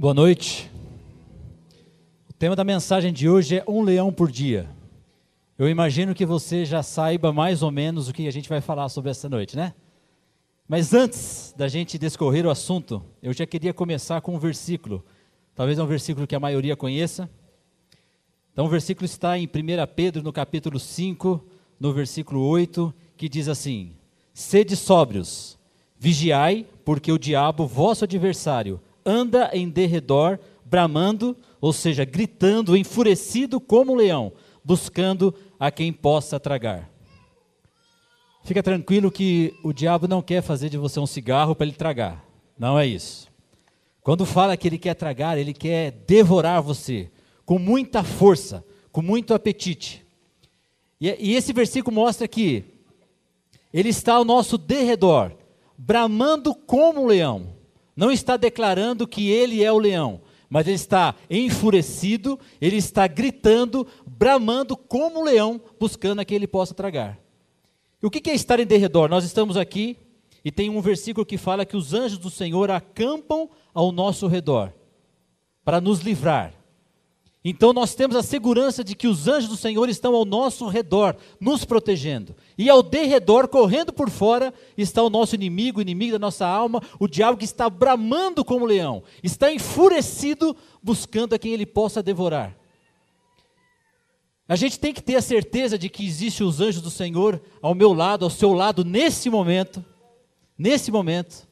Boa noite. O tema da mensagem de hoje é um leão por dia. Eu imagino que você já saiba mais ou menos o que a gente vai falar sobre essa noite, né? Mas antes da gente descorrer o assunto, eu já queria começar com um versículo. Talvez é um versículo que a maioria conheça. Então o versículo está em 1 Pedro, no capítulo 5, no versículo 8, que diz assim: Sede sóbrios, vigiai, porque o diabo, vosso adversário, anda em derredor, bramando, ou seja, gritando, enfurecido como um leão, buscando a quem possa tragar. Fica tranquilo que o diabo não quer fazer de você um cigarro para ele tragar. Não é isso. Quando fala que ele quer tragar, ele quer devorar você com muita força, com muito apetite. E, e esse versículo mostra que ele está ao nosso derredor, bramando como um leão não está declarando que ele é o leão, mas ele está enfurecido, ele está gritando, bramando como um leão, buscando a quem ele possa tragar. E o que é estar em derredor? Nós estamos aqui e tem um versículo que fala que os anjos do Senhor acampam ao nosso redor para nos livrar. Então nós temos a segurança de que os anjos do Senhor estão ao nosso redor, nos protegendo. E ao derredor, correndo por fora, está o nosso inimigo, o inimigo da nossa alma, o diabo que está bramando como leão, está enfurecido, buscando a quem ele possa devorar. A gente tem que ter a certeza de que existem os anjos do Senhor ao meu lado, ao seu lado, nesse momento. Nesse momento.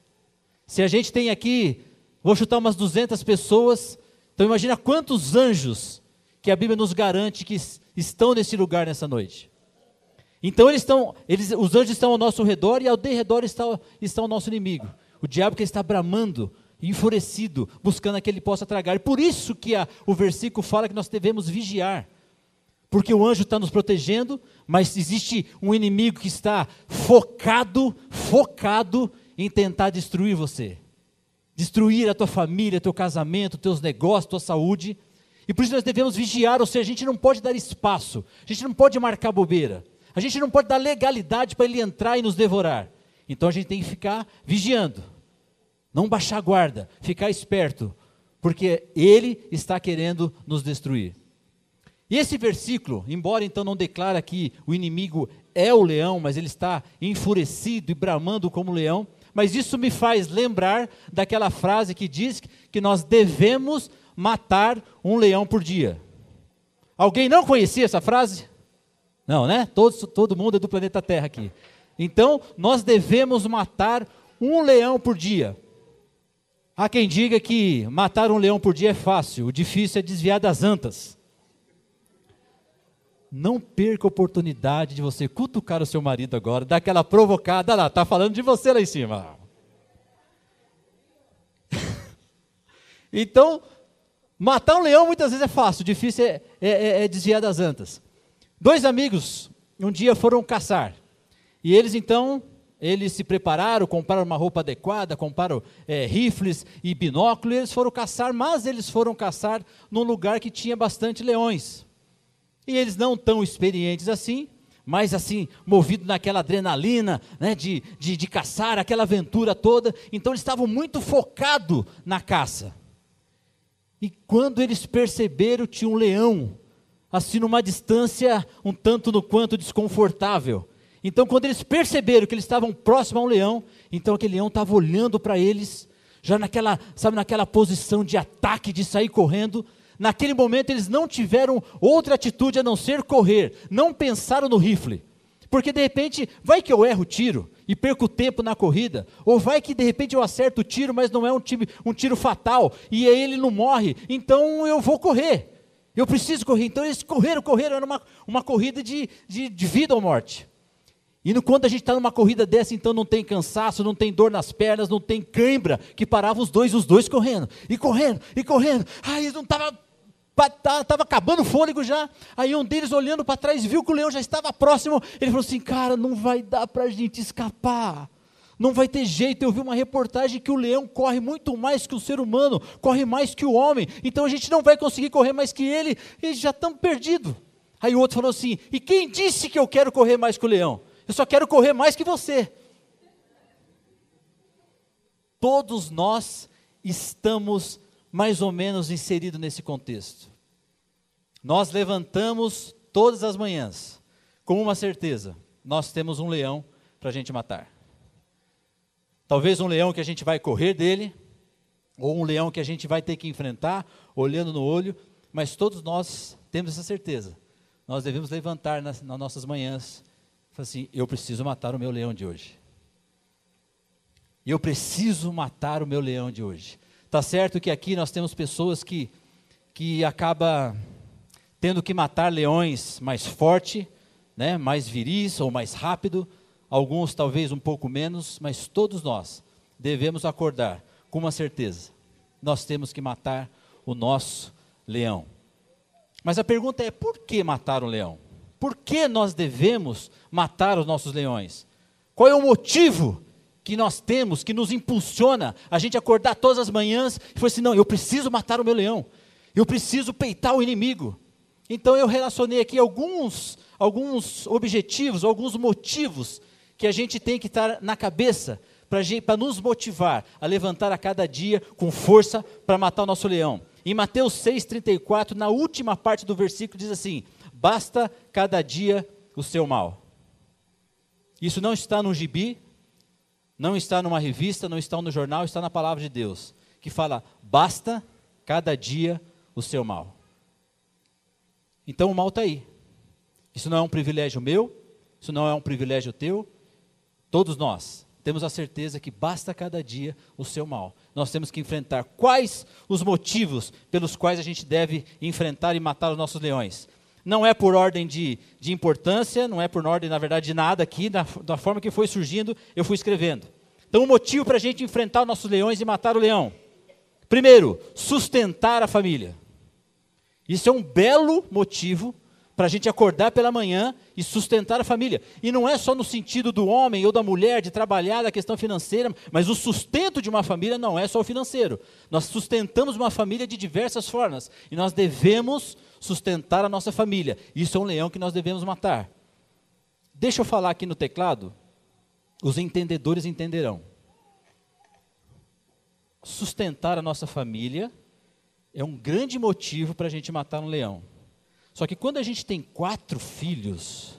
Se a gente tem aqui, vou chutar umas 200 pessoas, então imagina quantos anjos que a Bíblia nos garante que estão nesse lugar nessa noite. Então eles estão, eles, os anjos estão ao nosso redor e ao derredor está, está o nosso inimigo. O diabo que está bramando, enfurecido, buscando que ele possa tragar. Por isso que a, o versículo fala que nós devemos vigiar. Porque o anjo está nos protegendo, mas existe um inimigo que está focado, focado em tentar destruir você destruir a tua família, teu casamento, teus negócios, tua saúde. E por isso nós devemos vigiar, ou seja, a gente não pode dar espaço, a gente não pode marcar bobeira, a gente não pode dar legalidade para ele entrar e nos devorar. Então a gente tem que ficar vigiando, não baixar a guarda, ficar esperto, porque ele está querendo nos destruir. E esse versículo, embora então não declara que o inimigo é o leão, mas ele está enfurecido e bramando como leão, mas isso me faz lembrar daquela frase que diz que nós devemos matar um leão por dia. Alguém não conhecia essa frase? Não, né? Todo, todo mundo é do planeta Terra aqui. Então, nós devemos matar um leão por dia. Há quem diga que matar um leão por dia é fácil, o difícil é desviar das antas. Não perca a oportunidade de você cutucar o seu marido agora, dar aquela provocada lá, está falando de você lá em cima. então, matar um leão muitas vezes é fácil, difícil é, é, é, é desviar das antas. Dois amigos um dia foram caçar. E eles então, eles se prepararam, compraram uma roupa adequada, compraram é, rifles e binóculos, e eles foram caçar, mas eles foram caçar num lugar que tinha bastante leões. E eles não tão experientes assim, mas assim, movido naquela adrenalina, né, de, de, de caçar, aquela aventura toda. Então eles estavam muito focados na caça. E quando eles perceberam, tinha um leão, assim numa distância um tanto no quanto desconfortável. Então, quando eles perceberam que eles estavam próximos a um leão, então aquele leão estava olhando para eles, já naquela, sabe, naquela posição de ataque, de sair correndo, Naquele momento eles não tiveram outra atitude a não ser correr, não pensaram no rifle. Porque de repente, vai que eu erro o tiro e perco tempo na corrida, ou vai que de repente eu acerto o tiro, mas não é um, time, um tiro fatal, e aí ele não morre, então eu vou correr. Eu preciso correr. Então eles correram, correram, era uma, uma corrida de, de, de vida ou morte. E no, quando a gente está numa corrida dessa, então não tem cansaço, não tem dor nas pernas, não tem cãibra, que parava os dois, os dois correndo, e correndo, e correndo. Ai, eles não estavam estava acabando o fôlego já. Aí um deles, olhando para trás, viu que o leão já estava próximo. Ele falou assim: Cara, não vai dar para a gente escapar. Não vai ter jeito. Eu vi uma reportagem que o leão corre muito mais que o ser humano, corre mais que o homem. Então a gente não vai conseguir correr mais que ele. E já estamos perdidos. Aí o outro falou assim: E quem disse que eu quero correr mais que o leão? Eu só quero correr mais que você. Todos nós estamos mais ou menos inserido nesse contexto. Nós levantamos todas as manhãs com uma certeza: nós temos um leão para a gente matar. Talvez um leão que a gente vai correr dele, ou um leão que a gente vai ter que enfrentar, olhando no olho, mas todos nós temos essa certeza. Nós devemos levantar nas, nas nossas manhãs falar assim: eu preciso matar o meu leão de hoje. Eu preciso matar o meu leão de hoje. Tá certo que aqui nós temos pessoas que, que acaba tendo que matar leões mais forte, né, mais viris ou mais rápido, alguns talvez um pouco menos, mas todos nós devemos acordar com uma certeza: nós temos que matar o nosso leão. Mas a pergunta é: por que matar um leão? Por que nós devemos matar os nossos leões? Qual é o motivo que nós temos que nos impulsiona a gente acordar todas as manhãs e falar assim: não, eu preciso matar o meu leão, eu preciso peitar o inimigo. Então eu relacionei aqui alguns, alguns objetivos, alguns motivos que a gente tem que estar na cabeça para nos motivar a levantar a cada dia com força para matar o nosso leão. Em Mateus 6,34, na última parte do versículo, diz assim: Basta cada dia o seu mal. Isso não está no gibi, não está numa revista, não está no jornal, está na palavra de Deus, que fala: Basta cada dia o seu mal. Então o mal está aí. Isso não é um privilégio meu, isso não é um privilégio teu. Todos nós temos a certeza que basta cada dia o seu mal. Nós temos que enfrentar quais os motivos pelos quais a gente deve enfrentar e matar os nossos leões. Não é por ordem de, de importância, não é por ordem, na verdade, de nada aqui, da, da forma que foi surgindo, eu fui escrevendo. Então, o motivo para a gente enfrentar os nossos leões e matar o leão. Primeiro, sustentar a família. Isso é um belo motivo para a gente acordar pela manhã e sustentar a família. E não é só no sentido do homem ou da mulher de trabalhar da questão financeira, mas o sustento de uma família não é só o financeiro. Nós sustentamos uma família de diversas formas e nós devemos sustentar a nossa família. Isso é um leão que nós devemos matar. Deixa eu falar aqui no teclado, os entendedores entenderão. Sustentar a nossa família é um grande motivo para a gente matar um leão. Só que quando a gente tem quatro filhos,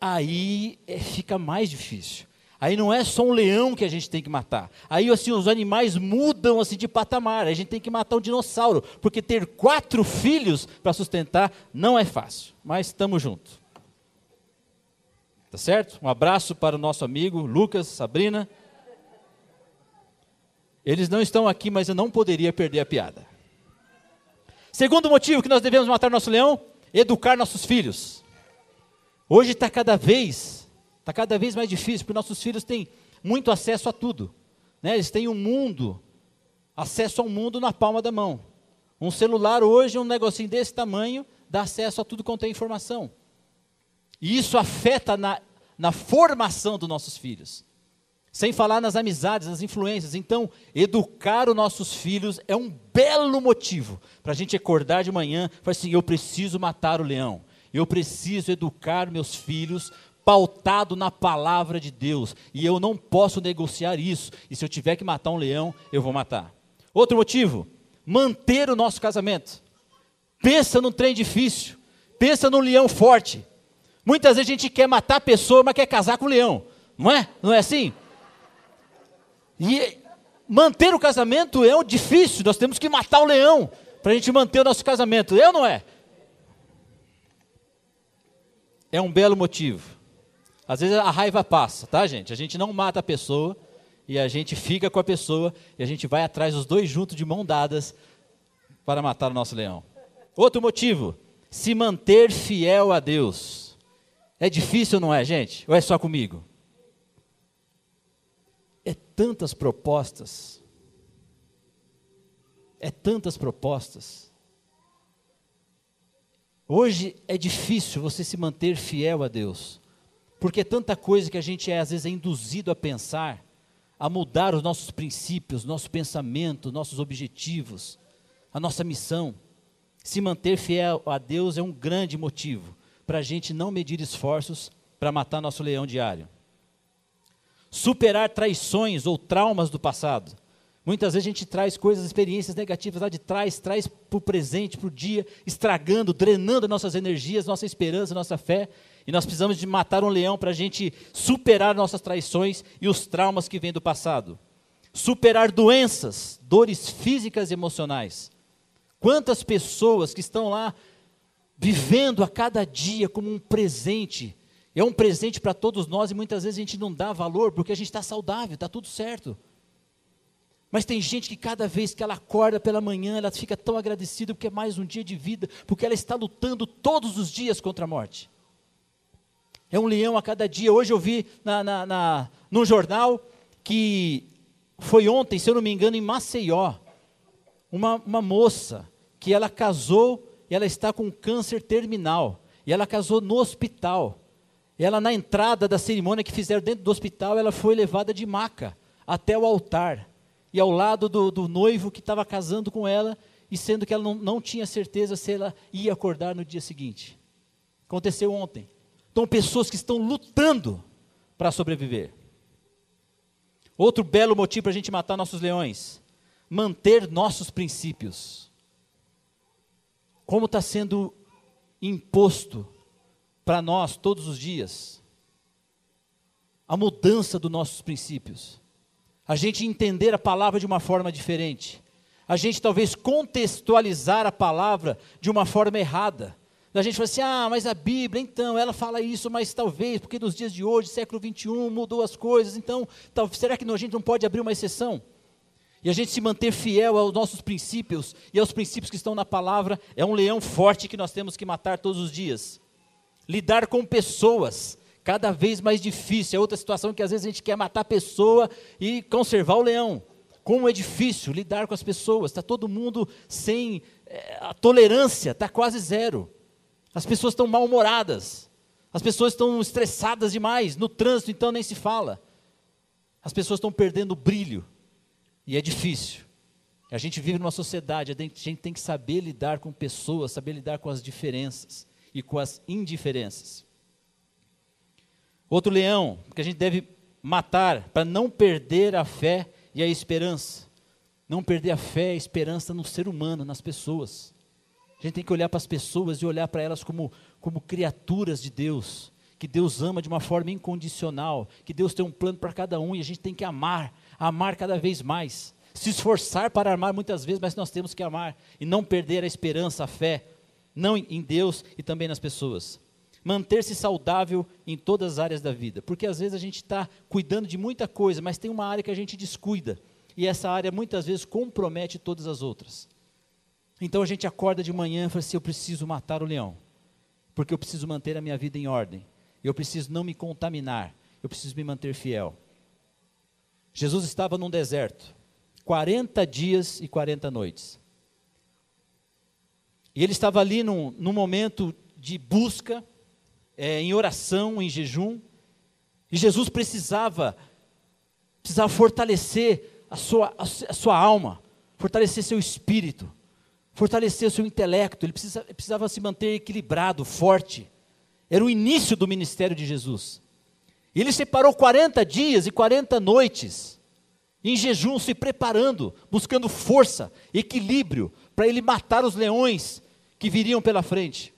aí é, fica mais difícil. Aí não é só um leão que a gente tem que matar. Aí assim os animais mudam assim de patamar. A gente tem que matar um dinossauro, porque ter quatro filhos para sustentar não é fácil. Mas estamos juntos. Tá certo? Um abraço para o nosso amigo Lucas, Sabrina. Eles não estão aqui, mas eu não poderia perder a piada. Segundo motivo que nós devemos matar nosso leão, educar nossos filhos. Hoje está cada vez, está cada vez mais difícil, porque nossos filhos têm muito acesso a tudo. Né? Eles têm um mundo, acesso ao mundo na palma da mão. Um celular hoje, um negocinho desse tamanho, dá acesso a tudo quanto é informação. E isso afeta na, na formação dos nossos filhos. Sem falar nas amizades, nas influências. Então, educar os nossos filhos é um belo motivo para a gente acordar de manhã e falar assim: eu preciso matar o leão. Eu preciso educar meus filhos pautado na palavra de Deus. E eu não posso negociar isso. E se eu tiver que matar um leão, eu vou matar. Outro motivo: manter o nosso casamento. Pensa num trem difícil. Pensa num leão forte. Muitas vezes a gente quer matar a pessoa, mas quer casar com o leão. Não é? Não é assim? E manter o casamento é um difícil, nós temos que matar o leão para a gente manter o nosso casamento. Eu não é? É um belo motivo. Às vezes a raiva passa, tá, gente? A gente não mata a pessoa e a gente fica com a pessoa e a gente vai atrás dos dois juntos de mão dadas para matar o nosso leão. Outro motivo, se manter fiel a Deus. É difícil, não é, gente? Ou é só comigo? Tantas propostas. É tantas propostas. Hoje é difícil você se manter fiel a Deus, porque é tanta coisa que a gente é, às vezes é induzido a pensar, a mudar os nossos princípios, nosso pensamento, nossos objetivos, a nossa missão. Se manter fiel a Deus é um grande motivo para a gente não medir esforços para matar nosso leão diário superar traições ou traumas do passado. Muitas vezes a gente traz coisas, experiências negativas lá de trás, traz para o presente, para o dia, estragando, drenando nossas energias, nossa esperança, nossa fé. E nós precisamos de matar um leão para a gente superar nossas traições e os traumas que vêm do passado. Superar doenças, dores físicas e emocionais. Quantas pessoas que estão lá vivendo a cada dia como um presente, é um presente para todos nós e muitas vezes a gente não dá valor porque a gente está saudável, está tudo certo. Mas tem gente que cada vez que ela acorda pela manhã, ela fica tão agradecida porque é mais um dia de vida, porque ela está lutando todos os dias contra a morte. É um leão a cada dia. Hoje eu vi na, na, na, no jornal que foi ontem, se eu não me engano, em Maceió, uma, uma moça que ela casou e ela está com câncer terminal. E ela casou no hospital. Ela, na entrada da cerimônia que fizeram dentro do hospital, ela foi levada de maca até o altar e ao lado do, do noivo que estava casando com ela, e sendo que ela não, não tinha certeza se ela ia acordar no dia seguinte. Aconteceu ontem. Então, pessoas que estão lutando para sobreviver. Outro belo motivo para a gente matar nossos leões: manter nossos princípios. Como está sendo imposto para nós todos os dias a mudança dos nossos princípios a gente entender a palavra de uma forma diferente, a gente talvez contextualizar a palavra de uma forma errada. A gente fala assim, ah, mas a Bíblia, então, ela fala isso, mas talvez, porque nos dias de hoje, século 21, mudou as coisas, então, tal, será que a gente não pode abrir uma exceção? E a gente se manter fiel aos nossos princípios e aos princípios que estão na palavra é um leão forte que nós temos que matar todos os dias. Lidar com pessoas, cada vez mais difícil. É outra situação que às vezes a gente quer matar a pessoa e conservar o leão. Como é difícil lidar com as pessoas, está todo mundo sem. É, a tolerância está quase zero. As pessoas estão mal-humoradas. As pessoas estão estressadas demais. No trânsito, então, nem se fala. As pessoas estão perdendo o brilho. E é difícil. A gente vive numa sociedade, a gente tem que saber lidar com pessoas, saber lidar com as diferenças e com as indiferenças. Outro leão que a gente deve matar para não perder a fé e a esperança. Não perder a fé e a esperança no ser humano, nas pessoas. A gente tem que olhar para as pessoas e olhar para elas como, como criaturas de Deus, que Deus ama de uma forma incondicional, que Deus tem um plano para cada um e a gente tem que amar, amar cada vez mais. Se esforçar para amar muitas vezes, mas nós temos que amar e não perder a esperança, a fé, não em Deus e também nas pessoas manter-se saudável em todas as áreas da vida. Porque às vezes a gente está cuidando de muita coisa, mas tem uma área que a gente descuida. E essa área muitas vezes compromete todas as outras. Então a gente acorda de manhã e fala assim: eu preciso matar o leão. Porque eu preciso manter a minha vida em ordem. Eu preciso não me contaminar. Eu preciso me manter fiel. Jesus estava num deserto, 40 dias e 40 noites. E ele estava ali num, num momento de busca, é, em oração, em jejum. E Jesus precisava, precisava fortalecer a sua, a sua alma, fortalecer seu espírito, fortalecer seu intelecto. Ele precisava, precisava se manter equilibrado, forte. Era o início do ministério de Jesus. E ele separou 40 dias e 40 noites em jejum, se preparando, buscando força, equilíbrio, para ele matar os leões que viriam pela frente.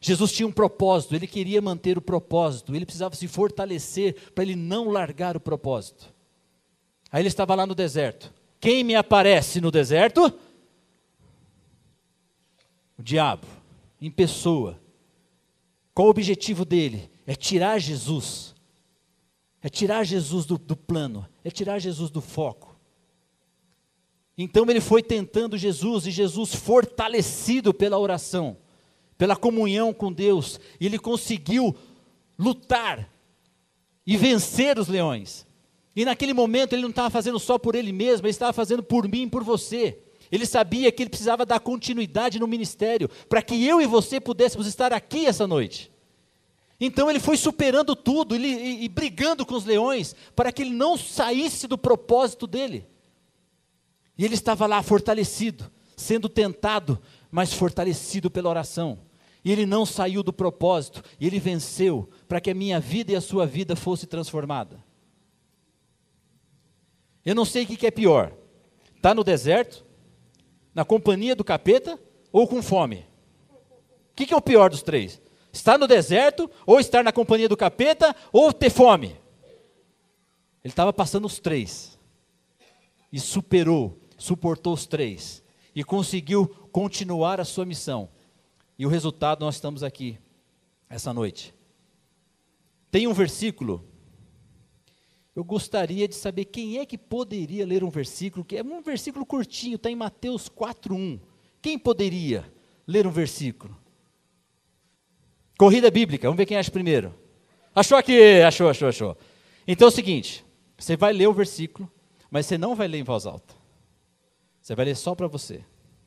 Jesus tinha um propósito, ele queria manter o propósito, ele precisava se fortalecer para ele não largar o propósito. Aí ele estava lá no deserto. Quem me aparece no deserto? O diabo, em pessoa. Qual o objetivo dele? É tirar Jesus. É tirar Jesus do, do plano, é tirar Jesus do foco. Então ele foi tentando Jesus e Jesus fortalecido pela oração pela comunhão com Deus, ele conseguiu lutar e vencer os leões. E naquele momento ele não estava fazendo só por ele mesmo, ele estava fazendo por mim e por você. Ele sabia que ele precisava dar continuidade no ministério, para que eu e você pudéssemos estar aqui essa noite. Então ele foi superando tudo ele, e, e brigando com os leões, para que ele não saísse do propósito dele. E ele estava lá fortalecido, sendo tentado, mas fortalecido pela oração. E ele não saiu do propósito, e ele venceu para que a minha vida e a sua vida fosse transformada. Eu não sei o que é pior: estar tá no deserto, na companhia do capeta ou com fome? O que é o pior dos três? Estar no deserto, ou estar na companhia do capeta, ou ter fome? Ele estava passando os três. E superou, suportou os três. E conseguiu continuar a sua missão. E o resultado nós estamos aqui, essa noite. Tem um versículo. Eu gostaria de saber quem é que poderia ler um versículo, que é um versículo curtinho, está em Mateus 4:1. Quem poderia ler um versículo? Corrida bíblica, vamos ver quem acha primeiro. Achou aqui, achou, achou, achou. Então é o seguinte: você vai ler o versículo, mas você não vai ler em voz alta. Você vai ler só para você,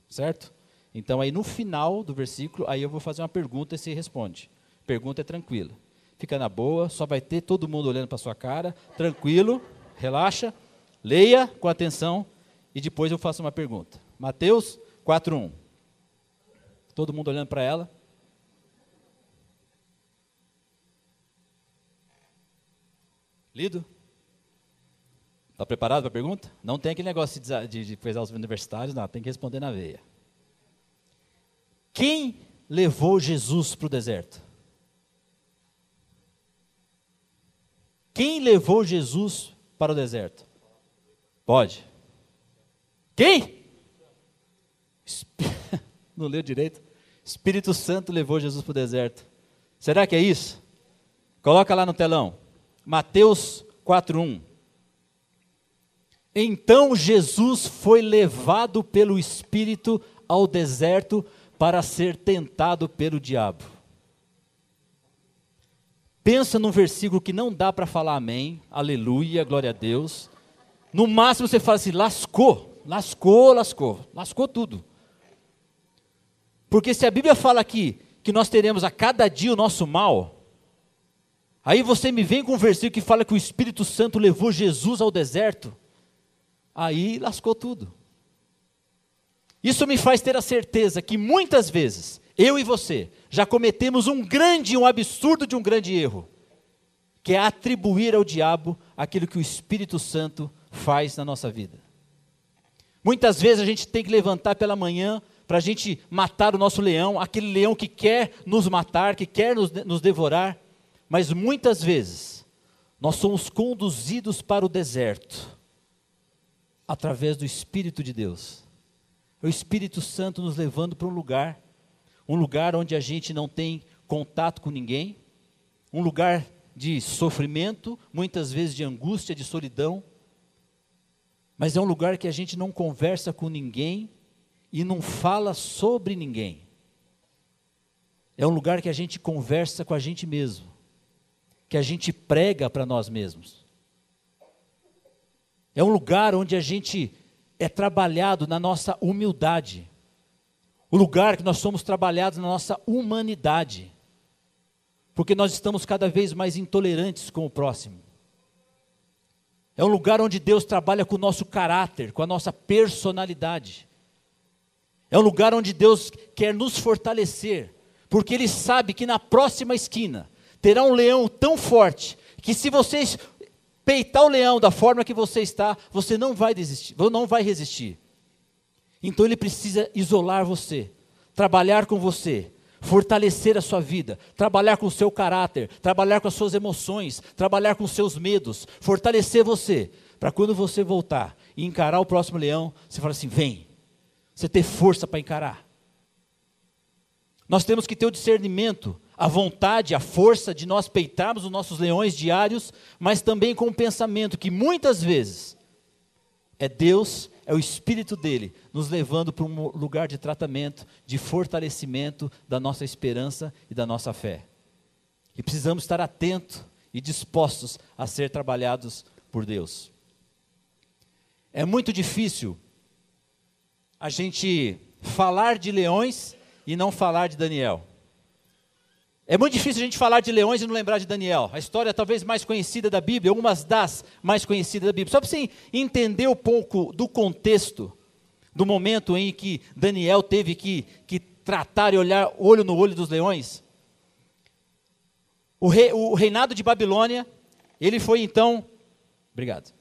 certo? Então aí no final do versículo, aí eu vou fazer uma pergunta e você responde. Pergunta é tranquila. Fica na boa, só vai ter todo mundo olhando para sua cara, tranquilo, relaxa, leia com atenção e depois eu faço uma pergunta. Mateus 4:1. Todo mundo olhando para ela. Lido? Está preparado para a pergunta? Não tem aquele negócio de, de, de coisar os universitários, não, tem que responder na veia. Quem levou Jesus para o deserto? Quem levou Jesus para o deserto? Pode. Quem? Não leu direito? Espírito Santo levou Jesus para o deserto. Será que é isso? Coloca lá no telão. Mateus 4:1. Então Jesus foi levado pelo Espírito ao deserto para ser tentado pelo diabo. Pensa num versículo que não dá para falar amém, aleluia, glória a Deus. No máximo você fala assim: lascou, lascou, lascou, lascou tudo. Porque se a Bíblia fala aqui que nós teremos a cada dia o nosso mal, aí você me vem com um versículo que fala que o Espírito Santo levou Jesus ao deserto, aí lascou tudo. Isso me faz ter a certeza que muitas vezes, eu e você, já cometemos um grande, um absurdo de um grande erro, que é atribuir ao diabo aquilo que o Espírito Santo faz na nossa vida. Muitas vezes a gente tem que levantar pela manhã para a gente matar o nosso leão, aquele leão que quer nos matar, que quer nos, nos devorar, mas muitas vezes nós somos conduzidos para o deserto através do Espírito de Deus é o Espírito Santo nos levando para um lugar, um lugar onde a gente não tem contato com ninguém, um lugar de sofrimento, muitas vezes de angústia, de solidão, mas é um lugar que a gente não conversa com ninguém e não fala sobre ninguém. É um lugar que a gente conversa com a gente mesmo, que a gente prega para nós mesmos. É um lugar onde a gente é trabalhado na nossa humildade. O lugar que nós somos trabalhados na nossa humanidade. Porque nós estamos cada vez mais intolerantes com o próximo. É um lugar onde Deus trabalha com o nosso caráter, com a nossa personalidade. É um lugar onde Deus quer nos fortalecer, porque Ele sabe que na próxima esquina terá um leão tão forte que se vocês peitar o leão da forma que você está, você não vai desistir, não vai resistir. Então ele precisa isolar você, trabalhar com você, fortalecer a sua vida, trabalhar com o seu caráter, trabalhar com as suas emoções, trabalhar com os seus medos, fortalecer você, para quando você voltar e encarar o próximo leão, você fala assim: vem, você ter força para encarar. Nós temos que ter o discernimento a vontade, a força de nós peitarmos os nossos leões diários, mas também com o pensamento que muitas vezes é Deus, é o Espírito dele, nos levando para um lugar de tratamento, de fortalecimento da nossa esperança e da nossa fé. E precisamos estar atentos e dispostos a ser trabalhados por Deus. É muito difícil a gente falar de leões e não falar de Daniel. É muito difícil a gente falar de leões e não lembrar de Daniel. A história talvez mais conhecida da Bíblia, algumas das mais conhecidas da Bíblia. Só para você entender um pouco do contexto, do momento em que Daniel teve que, que tratar e olhar olho no olho dos leões. O, rei, o reinado de Babilônia, ele foi então. Obrigado.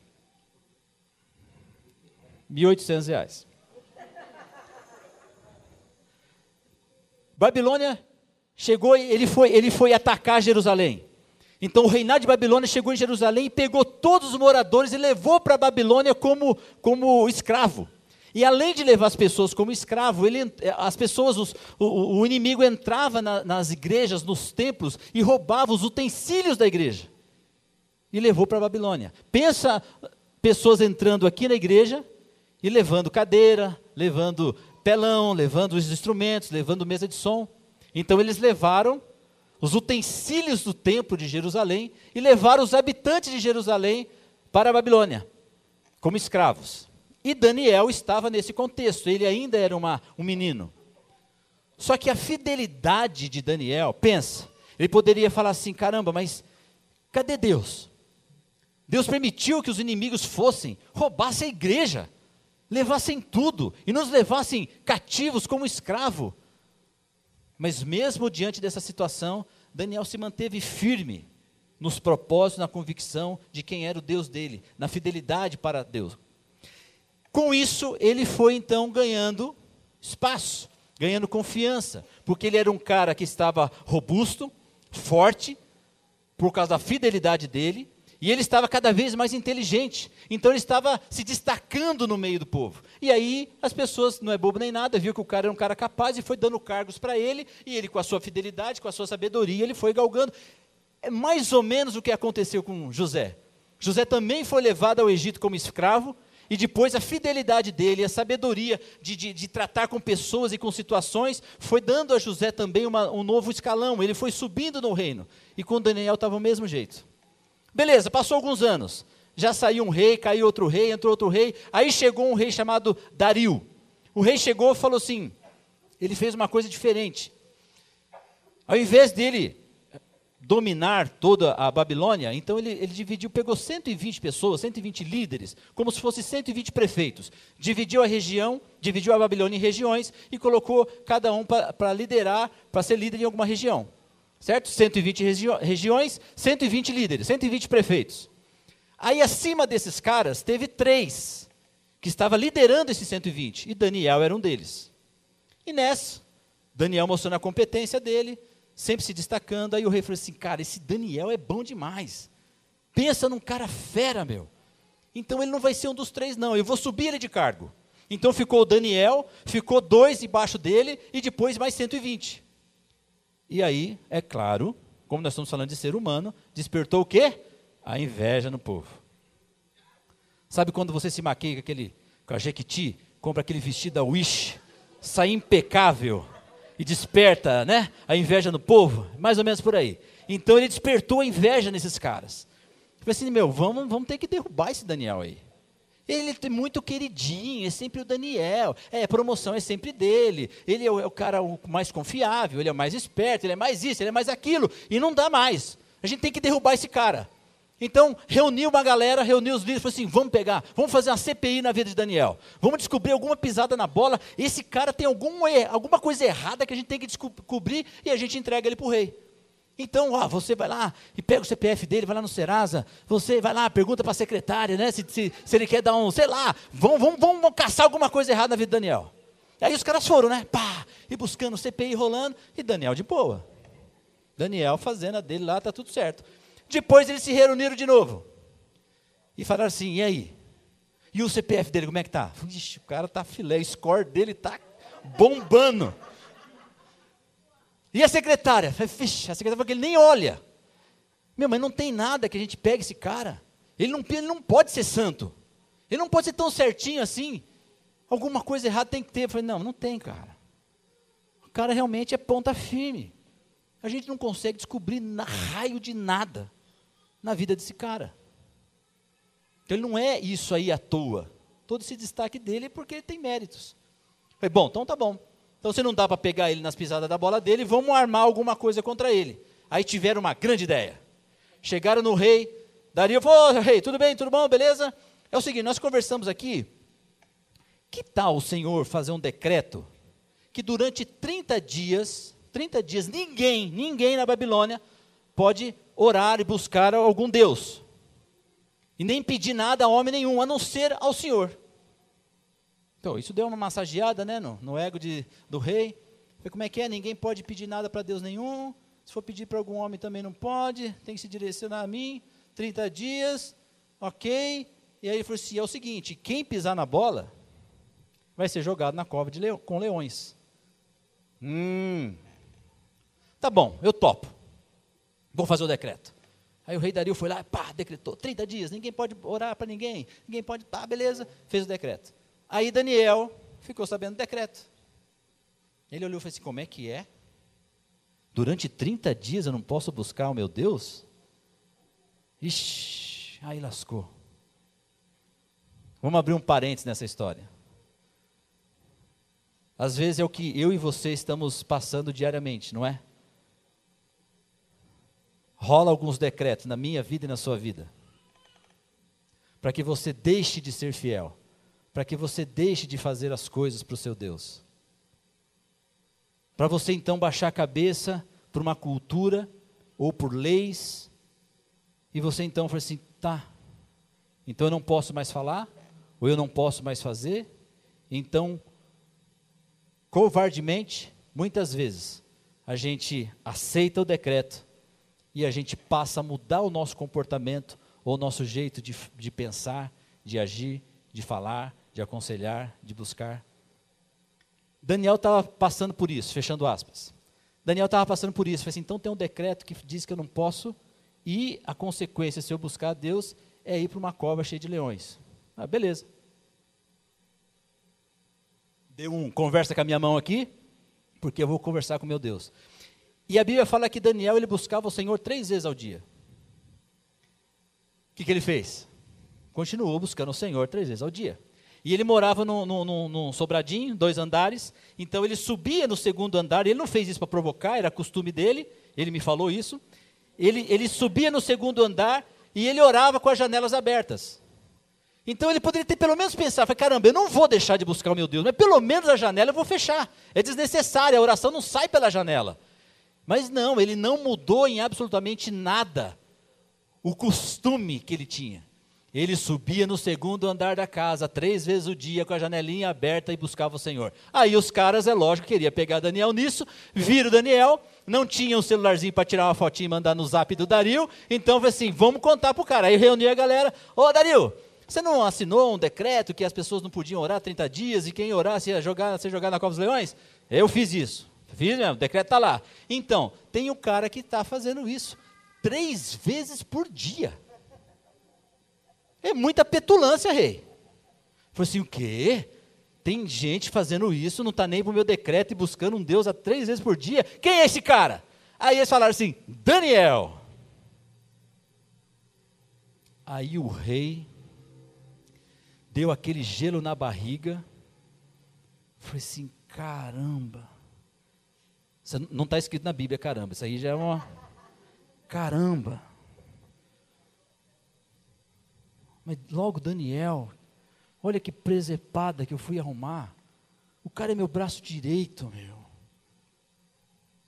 1.800 reais. Babilônia chegou, ele foi, ele foi atacar Jerusalém. Então o reinado de Babilônia chegou em Jerusalém e pegou todos os moradores e levou para Babilônia como, como escravo. E além de levar as pessoas como escravo, ele, as pessoas, os, o, o, inimigo entrava na, nas igrejas, nos templos e roubava os utensílios da igreja. E levou para a Babilônia. Pensa pessoas entrando aqui na igreja e levando cadeira, levando telão, levando os instrumentos, levando mesa de som. Então eles levaram os utensílios do templo de Jerusalém e levaram os habitantes de Jerusalém para a Babilônia, como escravos. E Daniel estava nesse contexto, ele ainda era uma, um menino. Só que a fidelidade de Daniel, pensa, ele poderia falar assim: caramba, mas cadê Deus? Deus permitiu que os inimigos fossem, roubassem a igreja levassem tudo e nos levassem cativos como escravo. Mas mesmo diante dessa situação, Daniel se manteve firme nos propósitos, na convicção de quem era o Deus dele, na fidelidade para Deus. Com isso, ele foi então ganhando espaço, ganhando confiança, porque ele era um cara que estava robusto, forte, por causa da fidelidade dele, e ele estava cada vez mais inteligente. Então ele estava se destacando no meio do povo. E aí as pessoas, não é bobo nem nada, viu que o cara era um cara capaz e foi dando cargos para ele. E ele, com a sua fidelidade, com a sua sabedoria, ele foi galgando. É mais ou menos o que aconteceu com José. José também foi levado ao Egito como escravo. E depois a fidelidade dele, a sabedoria de, de, de, tratar com pessoas e com situações, foi dando a José também uma, um novo escalão. Ele foi subindo no reino. E com Daniel estava o mesmo jeito. Beleza, passou alguns anos. Já saiu um rei, caiu outro rei, entrou outro rei. Aí chegou um rei chamado Dario. O rei chegou e falou assim: ele fez uma coisa diferente. Ao invés dele dominar toda a Babilônia, então ele, ele, dividiu, pegou 120 pessoas, 120 líderes, como se fosse 120 prefeitos. Dividiu a região, dividiu a Babilônia em regiões e colocou cada um para liderar, para ser líder em alguma região certo? 120 regi regiões, 120 líderes, 120 prefeitos. Aí acima desses caras teve três que estava liderando esses 120 e Daniel era um deles. E nessa, Daniel mostrando a competência dele, sempre se destacando. Aí o rei falou assim: Cara, esse Daniel é bom demais. Pensa num cara fera, meu. Então ele não vai ser um dos três, não. Eu vou subir ele de cargo. Então ficou o Daniel, ficou dois embaixo dele e depois mais 120. E aí, é claro, como nós estamos falando de ser humano, despertou o quê? A inveja no povo. Sabe quando você se maquia com aquele, com a Jequiti, compra aquele vestido da Wish, sai impecável e desperta, né, a inveja no povo? Mais ou menos por aí. Então ele despertou a inveja nesses caras. Falei assim, meu, vamos, vamos ter que derrubar esse Daniel aí. Ele é muito queridinho, é sempre o Daniel. É, promoção é sempre dele. Ele é o, é o, cara mais confiável, ele é o mais esperto, ele é mais isso, ele é mais aquilo. E não dá mais. A gente tem que derrubar esse cara. Então, reuniu uma galera, reuniu os líderes, falou assim: vamos pegar, vamos fazer uma CPI na vida de Daniel. Vamos descobrir alguma pisada na bola. Esse cara tem algum, alguma coisa errada que a gente tem que descobrir e a gente entrega ele para o rei. Então, ó, você vai lá e pega o CPF dele, vai lá no Serasa, você vai lá, pergunta para a secretária, né, se, se, se, ele quer dar um, sei lá, vamos, vamos, vamos caçar alguma coisa errada na vida do Daniel. Aí os caras foram, né, pá, e buscando o CPI rolando, e Daniel de boa. Daniel fazendo a dele lá, tá tudo certo. Depois eles se reuniram de novo. E falaram assim, e aí? E o CPF dele, como é que tá? Ixi, o cara tá filé, o score dele tá bombando. E a secretária? A secretária falou que ele nem olha. Meu, mas não tem nada que a gente pegue esse cara. Ele não, ele não pode ser santo. Ele não pode ser tão certinho assim. Alguma coisa errada tem que ter. Eu falei, não, não tem, cara. O cara realmente é ponta firme. A gente não consegue descobrir na raio de nada na vida desse cara. Então ele não é isso aí à toa. Todo esse destaque dele é porque ele tem méritos. Eu falei, bom, então tá bom. Então, se não dá para pegar ele nas pisadas da bola dele, vamos armar alguma coisa contra ele. Aí tiveram uma grande ideia. Chegaram no rei, Dario falou, rei, tudo bem, tudo bom, beleza? É o seguinte, nós conversamos aqui, que tal o senhor fazer um decreto que durante 30 dias, 30 dias, ninguém, ninguém na Babilônia pode orar e buscar algum Deus. E nem pedir nada a homem nenhum, a não ser ao Senhor. Então, isso deu uma massageada né, no, no ego de, do rei. Falei, como é que é? Ninguém pode pedir nada para Deus nenhum. Se for pedir para algum homem também não pode. Tem que se direcionar a mim. 30 dias, ok. E aí ele falou assim: é o seguinte: quem pisar na bola vai ser jogado na cova de com leões. Hum. Tá bom, eu topo. Vou fazer o decreto. Aí o rei Dario foi lá, pá, decretou, 30 dias, ninguém pode orar para ninguém, ninguém pode, pá, beleza, fez o decreto. Aí Daniel ficou sabendo do decreto. Ele olhou e falou assim: como é que é? Durante 30 dias eu não posso buscar o meu Deus? Ixi, aí lascou. Vamos abrir um parênteses nessa história. Às vezes é o que eu e você estamos passando diariamente, não é? Rola alguns decretos na minha vida e na sua vida. Para que você deixe de ser fiel. Para que você deixe de fazer as coisas para o seu Deus. Para você então baixar a cabeça por uma cultura ou por leis. E você então fala assim: tá, então eu não posso mais falar, ou eu não posso mais fazer. Então covardemente, muitas vezes, a gente aceita o decreto e a gente passa a mudar o nosso comportamento ou o nosso jeito de, de pensar, de agir, de falar, de aconselhar, de buscar. Daniel estava passando por isso, fechando aspas. Daniel estava passando por isso, falei assim, então tem um decreto que diz que eu não posso, e a consequência, se eu buscar a Deus, é ir para uma cova cheia de leões. Ah, beleza deu um conversa com a minha mão aqui, porque eu vou conversar com meu Deus. E a Bíblia fala que Daniel ele buscava o Senhor três vezes ao dia. O que, que ele fez? Continuou buscando o Senhor três vezes ao dia. E ele morava num, num, num sobradinho, dois andares, então ele subia no segundo andar, ele não fez isso para provocar, era costume dele, ele me falou isso. Ele, ele subia no segundo andar e ele orava com as janelas abertas. Então ele poderia ter pelo menos pensado, caramba, eu não vou deixar de buscar o meu Deus, mas pelo menos a janela eu vou fechar. É desnecessário, a oração não sai pela janela. Mas não, ele não mudou em absolutamente nada o costume que ele tinha. Ele subia no segundo andar da casa, três vezes o dia, com a janelinha aberta e buscava o Senhor. Aí os caras, é lógico, queria pegar Daniel nisso, viram Daniel, não tinha um celularzinho para tirar uma fotinha e mandar no zap do Dario, então foi assim, vamos contar para o cara. Aí reuniu a galera, ô Dario, você não assinou um decreto que as pessoas não podiam orar 30 dias e quem orasse ia jogar, ser jogado na Cova dos Leões? Eu fiz isso. Fiz mesmo, o decreto está lá. Então, tem um cara que está fazendo isso três vezes por dia. É muita petulância, rei. Falei assim, o quê? Tem gente fazendo isso, não está nem para o meu decreto e buscando um Deus a três vezes por dia. Quem é esse cara? Aí eles falaram assim, Daniel. Aí o rei deu aquele gelo na barriga. Falei assim, caramba. Isso não está escrito na Bíblia, caramba. Isso aí já é uma. Caramba. Mas logo Daniel, olha que presepada que eu fui arrumar. O cara é meu braço direito, meu.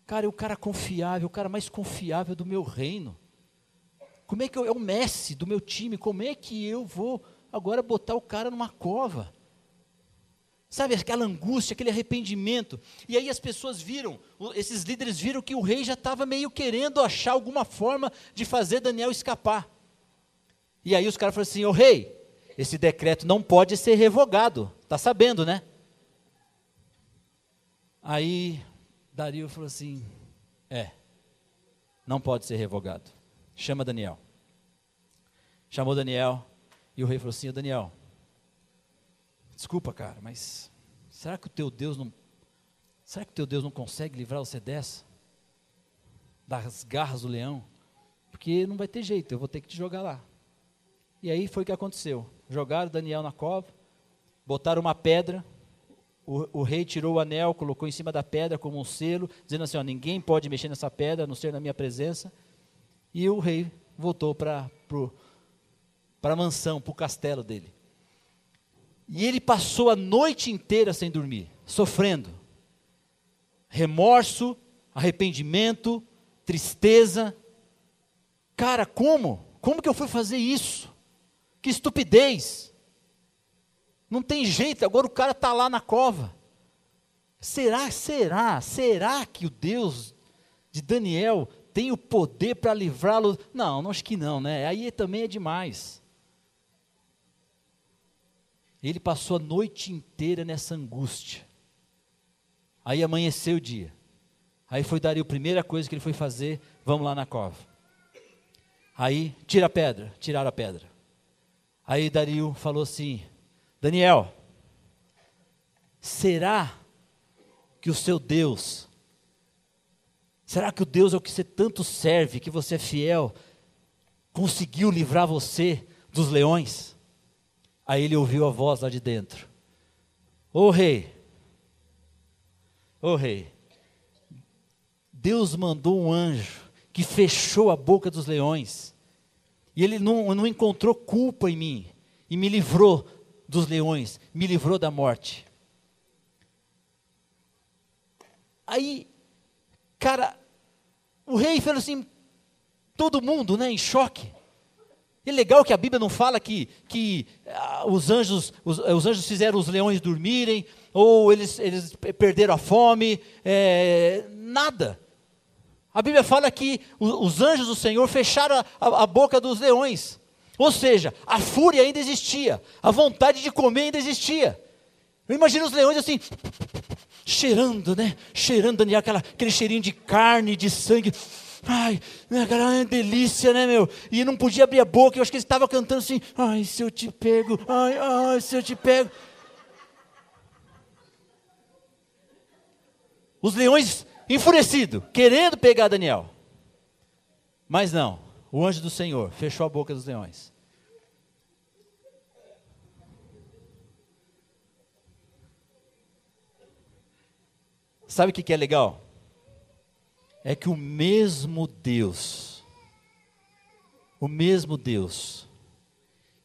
Cara, é o cara confiável, o cara mais confiável do meu reino. Como é que eu, é o Messi do meu time? Como é que eu vou agora botar o cara numa cova. Sabe, aquela angústia, aquele arrependimento. E aí as pessoas viram, esses líderes viram que o rei já estava meio querendo achar alguma forma de fazer Daniel escapar. E aí os caras falaram assim: Ô rei, esse decreto não pode ser revogado. Está sabendo, né? Aí Dario falou assim: É, não pode ser revogado. Chama Daniel. Chamou Daniel, e o rei falou assim: Daniel, desculpa, cara, mas será que o teu Deus não. Será que o teu Deus não consegue livrar você dessa? Das garras do leão? Porque não vai ter jeito, eu vou ter que te jogar lá. E aí foi o que aconteceu. Jogaram Daniel na cova, botaram uma pedra, o, o, rei tirou o anel, colocou em cima da pedra como um selo, dizendo assim: ó, ninguém pode mexer nessa pedra, a não ser na minha presença. E o rei voltou para a mansão, para o castelo dele. E ele passou a noite inteira sem dormir, sofrendo. Remorso, arrependimento, tristeza. Cara, como? Como que eu fui fazer isso? Que estupidez! Não tem jeito, agora o cara está lá na cova. Será, será, será que o Deus de Daniel tem o poder para livrá-lo? Não, não acho que não, né? Aí também é demais. Ele passou a noite inteira nessa angústia. Aí amanheceu o dia. Aí foi Dario, a primeira coisa que ele foi fazer, vamos lá na cova. Aí, tira a pedra, tiraram a pedra. Aí Dario falou assim: Daniel, será que o seu Deus, será que o Deus é o que você tanto serve, que você é fiel, conseguiu livrar você dos leões? Aí ele ouviu a voz lá de dentro: Ô oh, rei, ô oh, rei, Deus mandou um anjo que fechou a boca dos leões, e ele não, não encontrou culpa em mim, e me livrou dos leões, me livrou da morte. Aí, cara, o rei falou assim, todo mundo, né, em choque. É legal que a Bíblia não fala que, que ah, os, anjos, os, os, anjos fizeram os leões dormirem, ou eles, eles perderam a fome, é, nada. A Bíblia fala que os, os anjos do Senhor fecharam a, a, boca dos leões. Ou seja, a fúria ainda existia, a vontade de comer ainda existia. Eu imagino os leões assim, cheirando, né? Cheirando, Daniel, aquela, aquele cheirinho de carne, de sangue. Ai, né, uma delícia, né, meu? E não podia abrir a boca, eu acho que ele estava cantando assim, ai, se eu te pego, ai, ai, se eu te pego. Os leões enfurecidos, querendo pegar Daniel. Mas não, o anjo do Senhor fechou a boca dos leões. Sabe o que é legal? é que o mesmo Deus, o mesmo Deus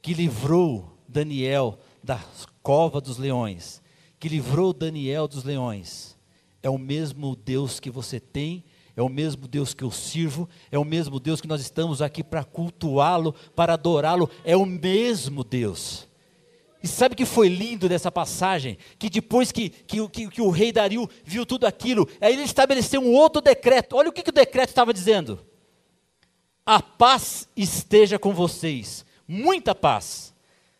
que livrou Daniel da cova dos leões, que livrou Daniel dos leões, é o mesmo Deus que você tem, é o mesmo Deus que eu sirvo, é o mesmo Deus que nós estamos aqui para cultuá-lo, para adorá-lo, é o mesmo Deus. E sabe o que foi lindo dessa passagem? Que depois que, que, que, que, o rei Dario viu tudo aquilo, aí ele estabeleceu um outro decreto. Olha o que, que o decreto estava dizendo: A paz esteja com vocês, muita paz.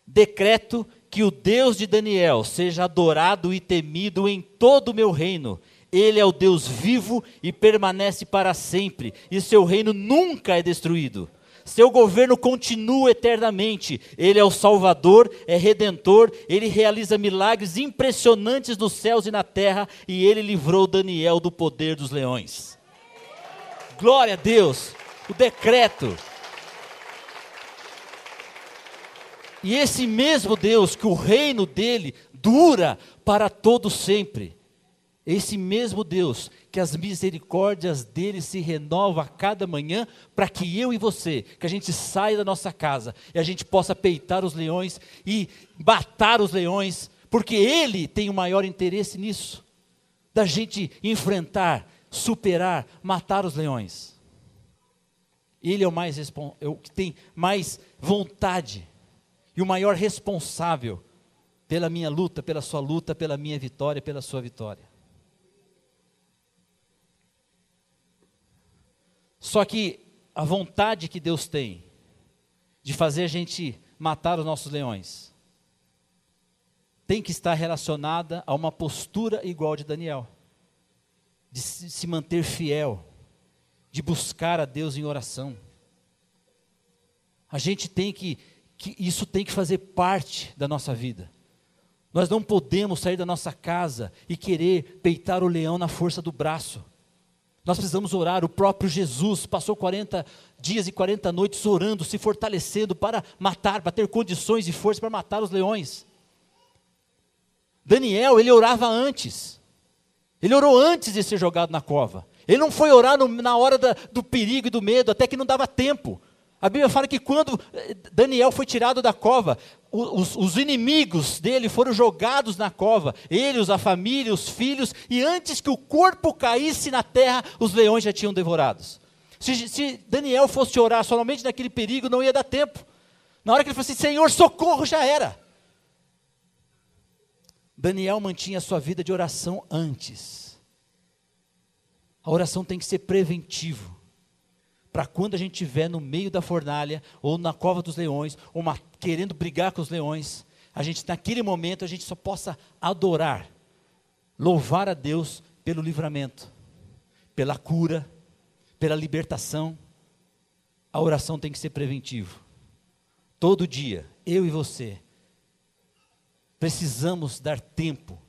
Decreto que o Deus de Daniel seja adorado e temido em todo o meu reino. Ele é o Deus vivo e permanece para sempre, e seu reino nunca é destruído. Seu governo continua eternamente. Ele é o Salvador, é redentor, ele realiza milagres impressionantes nos céus e na terra, e ele livrou Daniel do poder dos leões. Glória a Deus! O decreto. E esse mesmo Deus, que o reino dele dura para todo sempre. Esse mesmo Deus que as misericórdias dele se renovam a cada manhã, para que eu e você, que a gente saia da nossa casa e a gente possa peitar os leões e matar os leões, porque ele tem o maior interesse nisso, da gente enfrentar, superar, matar os leões. Ele é o mais é o que tem mais vontade e o maior responsável pela minha luta, pela sua luta, pela minha vitória, pela sua vitória. Só que a vontade que Deus tem de fazer a gente matar os nossos leões tem que estar relacionada a uma postura igual de Daniel, de se manter fiel, de buscar a Deus em oração. A gente tem que, que isso tem que fazer parte da nossa vida. Nós não podemos sair da nossa casa e querer peitar o leão na força do braço. Nós precisamos orar. O próprio Jesus passou 40 dias e 40 noites orando, se fortalecendo para matar, para ter condições e força para matar os leões. Daniel, ele orava antes. Ele orou antes de ser jogado na cova. Ele não foi orar no, na hora da, do perigo e do medo, até que não dava tempo. A Bíblia fala que quando eh, Daniel foi tirado da cova, os, os, inimigos dele foram jogados na cova, ele, a família, os filhos, e antes que o corpo caísse na terra, os leões já tinham devorados. Se, se Daniel fosse orar somente naquele perigo, não ia dar tempo. Na hora que ele falou assim, Senhor, socorro, já era. Daniel mantinha a sua vida de oração antes. A oração tem que ser preventivo. Para quando a gente estiver no meio da fornalha, ou na cova dos leões, ou uma, querendo brigar com os leões, a gente naquele momento a gente só possa adorar, louvar a Deus pelo livramento, pela cura, pela libertação. A oração tem que ser preventivo. Todo dia, eu e você, precisamos dar tempo,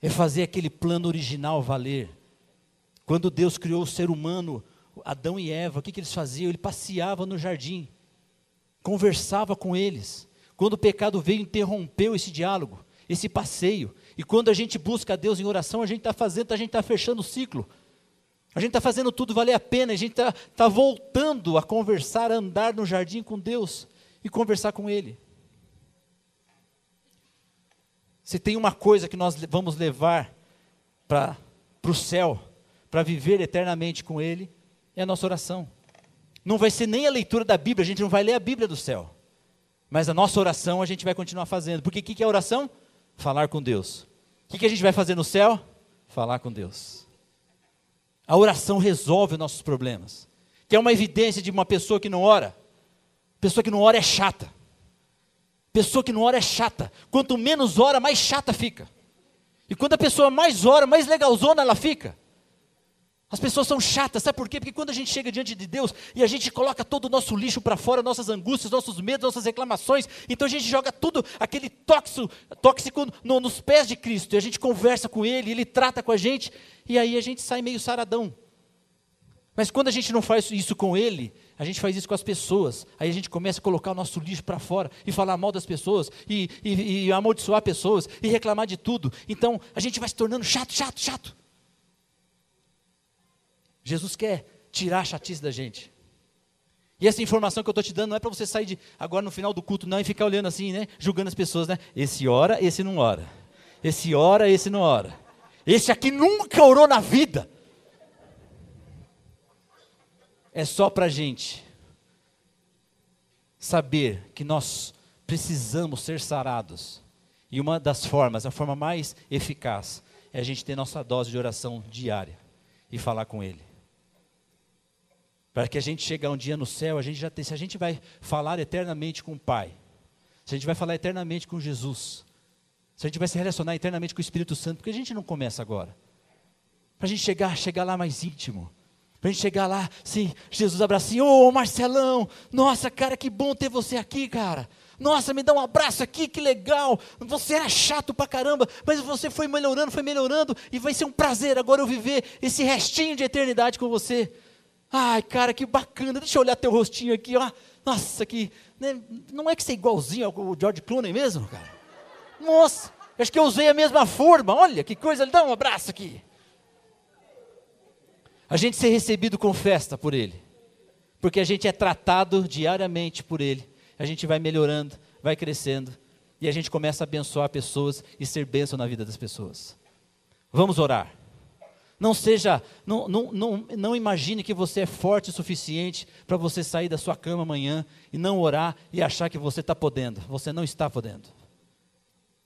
é fazer aquele plano original valer. Quando Deus criou o ser humano, Adão e Eva, o que, que eles faziam? Ele passeava no jardim, conversava com eles. Quando o pecado veio, interrompeu esse diálogo, esse passeio. E quando a gente busca a Deus em oração, a gente está fazendo, a gente está fechando o ciclo. A gente está fazendo tudo valer a pena, a gente está tá voltando a conversar, a andar no jardim com Deus e conversar com Ele. Se tem uma coisa que nós vamos levar para o céu, para viver eternamente com Ele, é a nossa oração. Não vai ser nem a leitura da Bíblia, a gente não vai ler a Bíblia do céu. Mas a nossa oração a gente vai continuar fazendo. Porque o que, que é oração? Falar com Deus. O que, que a gente vai fazer no céu? Falar com Deus. A oração resolve os nossos problemas. Que é uma evidência de uma pessoa que não ora. Pessoa que não ora é chata. Pessoa que não ora é chata. Quanto menos ora, mais chata fica. E quando a pessoa mais ora, mais legalzona ela fica. As pessoas são chatas, sabe por quê? Porque quando a gente chega diante de Deus e a gente coloca todo o nosso lixo para fora, nossas angústias, nossos medos, nossas reclamações, então a gente joga tudo, aquele tóxico, tóxico no, nos pés de Cristo, e a gente conversa com Ele, Ele trata com a gente, e aí a gente sai meio saradão. Mas quando a gente não faz isso com Ele, a gente faz isso com as pessoas. Aí a gente começa a colocar o nosso lixo para fora e falar mal das pessoas e, e, e amaldiçoar pessoas e reclamar de tudo. Então a gente vai se tornando chato, chato, chato. Jesus quer tirar a chatice da gente. E essa informação que eu estou te dando não é para você sair de agora no final do culto, não, e ficar olhando assim, né? Julgando as pessoas, né? Esse ora, esse não ora. Esse ora, esse não ora. Esse aqui nunca orou na vida é só para a gente saber que nós precisamos ser sarados. E uma das formas, a forma mais eficaz, é a gente ter nossa dose de oração diária e falar com Ele. Para que a gente chegue um dia no céu, a gente já tem, se a gente vai falar eternamente com o Pai, se a gente vai falar eternamente com Jesus, se a gente vai se relacionar eternamente com o Espírito Santo, porque a gente não começa agora. Para a gente chegar, chegar lá mais íntimo para a gente chegar lá, sim, Jesus abracinho, ô oh, Marcelão, nossa, cara, que bom ter você aqui, cara. Nossa, me dá um abraço aqui, que legal. Você era chato pra caramba, mas você foi melhorando, foi melhorando, e vai ser um prazer agora eu viver esse restinho de eternidade com você. Ai, cara, que bacana. Deixa eu olhar teu rostinho aqui, ó. Nossa, que. Né? Não é que você é igualzinho ao George Clooney mesmo, cara? Nossa, acho que eu usei a mesma forma. Olha que coisa, dá um abraço aqui a gente ser recebido com festa por Ele, porque a gente é tratado diariamente por Ele, a gente vai melhorando, vai crescendo, e a gente começa a abençoar pessoas e ser bênção na vida das pessoas. Vamos orar. Não seja, não, não, não, não imagine que você é forte o suficiente para você sair da sua cama amanhã e não orar e achar que você está podendo. Você não está podendo.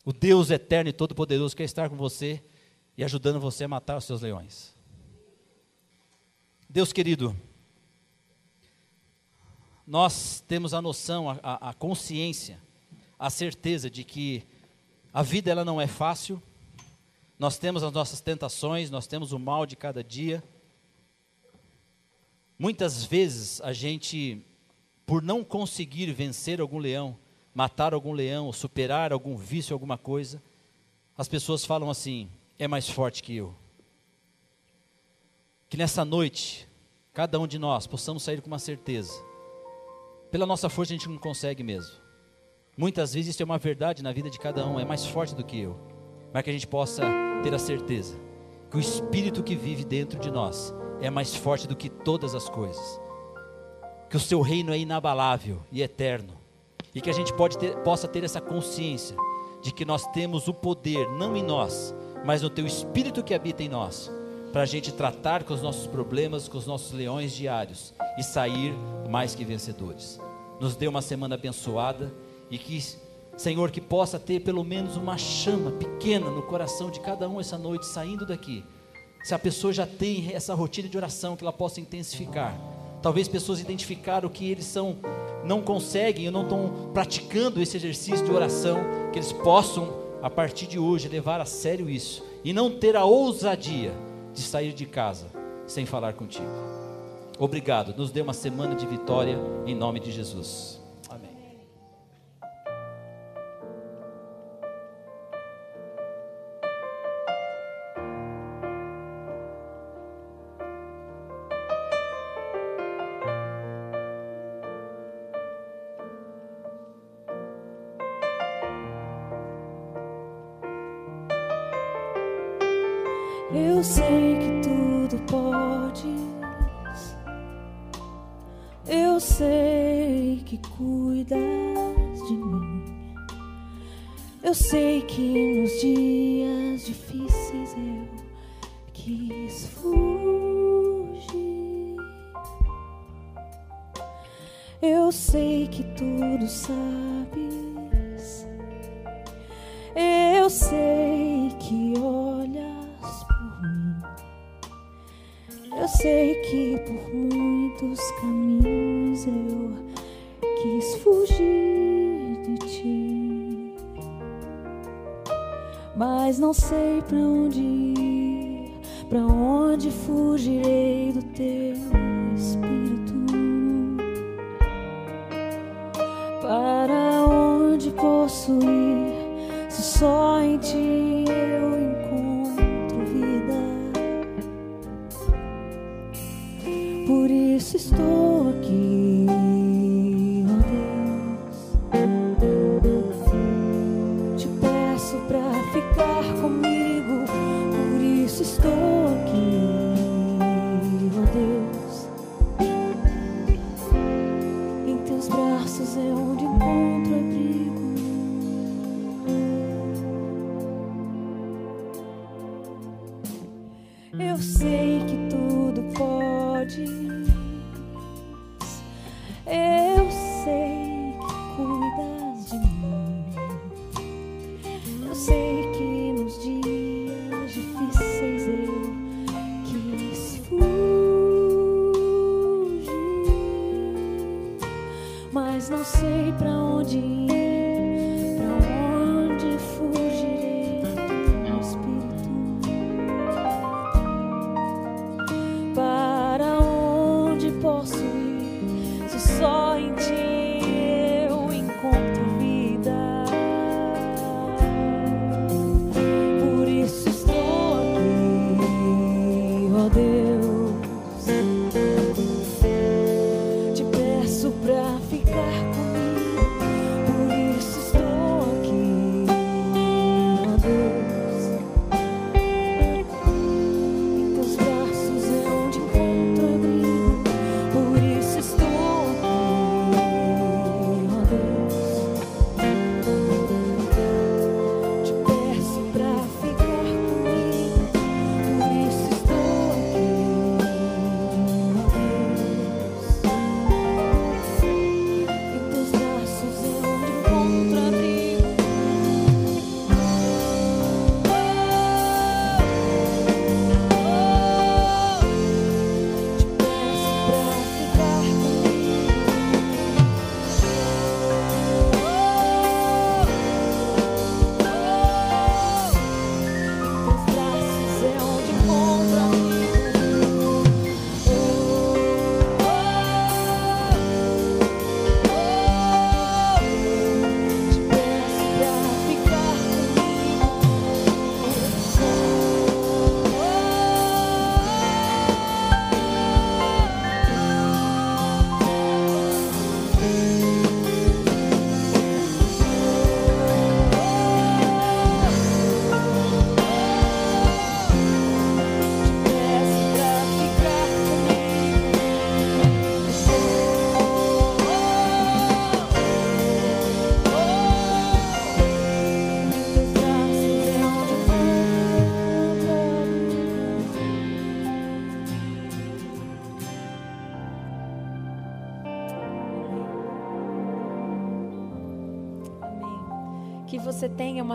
O Deus eterno e todo-poderoso quer estar com você e ajudando você a matar os seus leões. Deus querido, nós temos a noção, a, a, consciência, a certeza de que a vida ela não é fácil, nós temos as nossas tentações, nós temos o mal de cada dia. Muitas vezes a gente, por não conseguir vencer algum leão, matar algum leão, superar algum vício, alguma coisa, as pessoas falam assim: é mais forte que eu. Que nessa noite, cada um de nós possamos sair com uma certeza. Pela nossa força a gente não consegue mesmo. Muitas vezes isso é uma verdade na vida de cada um, é mais forte do que eu. Mas que a gente possa ter a certeza que o Espírito que vive dentro de nós é mais forte do que todas as coisas. Que o seu reino é inabalável e eterno. E que a gente pode ter, possa ter essa consciência de que nós temos o poder, não em nós, mas no teu Espírito que habita em nós, para a gente tratar com os nossos problemas, com os nossos leões diários e sair mais que vencedores. Nos dê uma semana abençoada e que Senhor, que possa ter pelo menos uma chama pequena no coração de cada um essa noite, saindo daqui. Se a pessoa já tem essa rotina de oração, que ela possa intensificar. Talvez pessoas identificaram que eles são, não conseguem ou não estão praticando esse exercício de oração, que eles possam, a partir de hoje, levar a sério isso e não ter a ousadia de sair de casa sem falar contigo. Obrigado, nos dê uma semana de vitória em nome de Jesus. Mas não sei para onde ir, para onde fugirei do teu espírito. Para onde posso ir se só em ti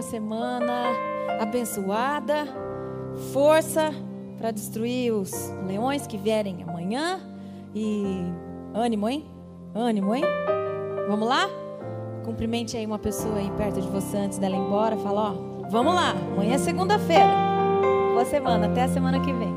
uma semana abençoada, força para destruir os leões que vierem amanhã e ânimo, hein? Ânimo, hein? Vamos lá? Cumprimente aí uma pessoa aí perto de você antes dela ir embora. Fala, ó, vamos lá, amanhã é segunda-feira. Boa semana, até a semana que vem.